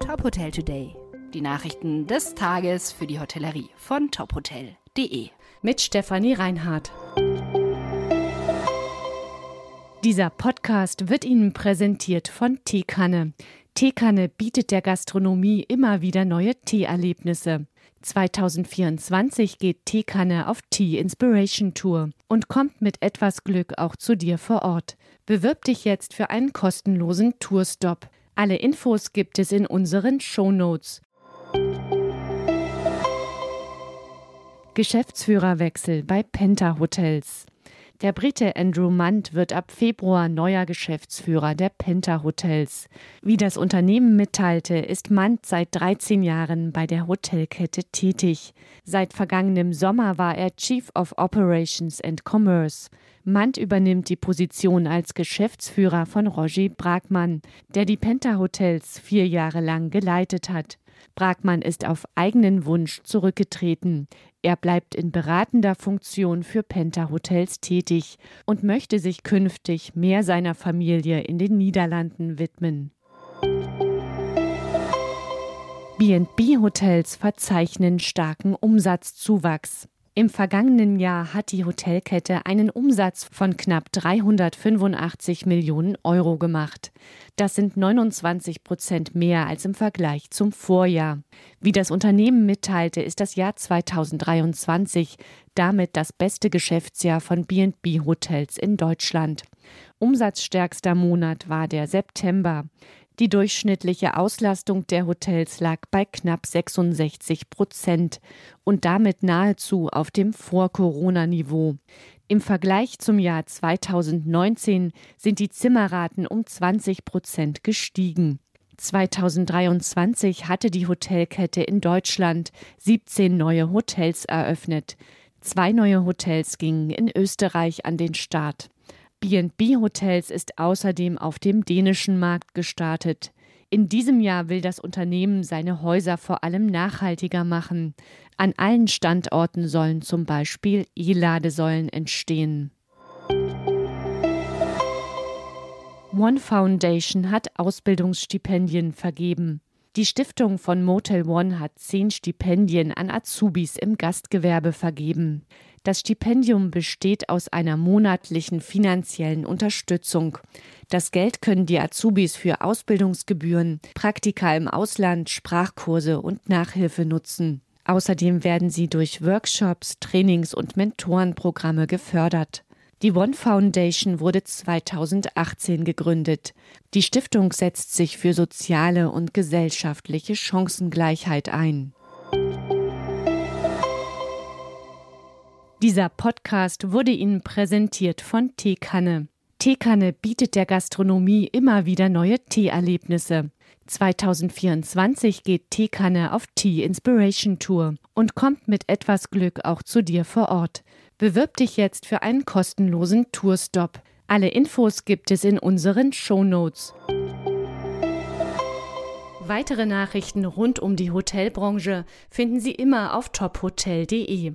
Top Hotel Today. Die Nachrichten des Tages für die Hotellerie von tophotel.de. Mit Stefanie Reinhardt. Dieser Podcast wird Ihnen präsentiert von Teekanne. Teekanne bietet der Gastronomie immer wieder neue Teeerlebnisse. 2024 geht Teekanne auf Tea Inspiration Tour und kommt mit etwas Glück auch zu dir vor Ort. Bewirb dich jetzt für einen kostenlosen Tourstop. Alle Infos gibt es in unseren Shownotes. Geschäftsführerwechsel bei Penta Hotels. Der Brite Andrew Munt wird ab Februar neuer Geschäftsführer der Penta Hotels. Wie das Unternehmen mitteilte, ist Munt seit 13 Jahren bei der Hotelkette tätig. Seit vergangenem Sommer war er Chief of Operations and Commerce. Munt übernimmt die Position als Geschäftsführer von Roger Bragmann, der die Penta Hotels vier Jahre lang geleitet hat. Bragmann ist auf eigenen Wunsch zurückgetreten. Er bleibt in beratender Funktion für Penta Hotels tätig und möchte sich künftig mehr seiner Familie in den Niederlanden widmen. B&B Hotels verzeichnen starken Umsatzzuwachs. Im vergangenen Jahr hat die Hotelkette einen Umsatz von knapp 385 Millionen Euro gemacht. Das sind 29 Prozent mehr als im Vergleich zum Vorjahr. Wie das Unternehmen mitteilte, ist das Jahr 2023 damit das beste Geschäftsjahr von B&B Hotels in Deutschland. Umsatzstärkster Monat war der September. Die durchschnittliche Auslastung der Hotels lag bei knapp 66 Prozent und damit nahezu auf dem Vor-Corona-Niveau. Im Vergleich zum Jahr 2019 sind die Zimmerraten um 20 Prozent gestiegen. 2023 hatte die Hotelkette in Deutschland 17 neue Hotels eröffnet. Zwei neue Hotels gingen in Österreich an den Start. B&B Hotels ist außerdem auf dem dänischen Markt gestartet. In diesem Jahr will das Unternehmen seine Häuser vor allem nachhaltiger machen. An allen Standorten sollen zum Beispiel E-Ladesäulen entstehen. One Foundation hat Ausbildungsstipendien vergeben. Die Stiftung von Motel One hat zehn Stipendien an Azubis im Gastgewerbe vergeben. Das Stipendium besteht aus einer monatlichen finanziellen Unterstützung. Das Geld können die Azubis für Ausbildungsgebühren, Praktika im Ausland, Sprachkurse und Nachhilfe nutzen. Außerdem werden sie durch Workshops, Trainings und Mentorenprogramme gefördert. Die One Foundation wurde 2018 gegründet. Die Stiftung setzt sich für soziale und gesellschaftliche Chancengleichheit ein. Dieser Podcast wurde Ihnen präsentiert von Teekanne. Teekanne bietet der Gastronomie immer wieder neue Teeerlebnisse. 2024 geht Teekanne auf Tea Inspiration Tour und kommt mit etwas Glück auch zu dir vor Ort. Bewirb dich jetzt für einen kostenlosen Tourstop. Alle Infos gibt es in unseren Shownotes. Weitere Nachrichten rund um die Hotelbranche finden Sie immer auf tophotel.de.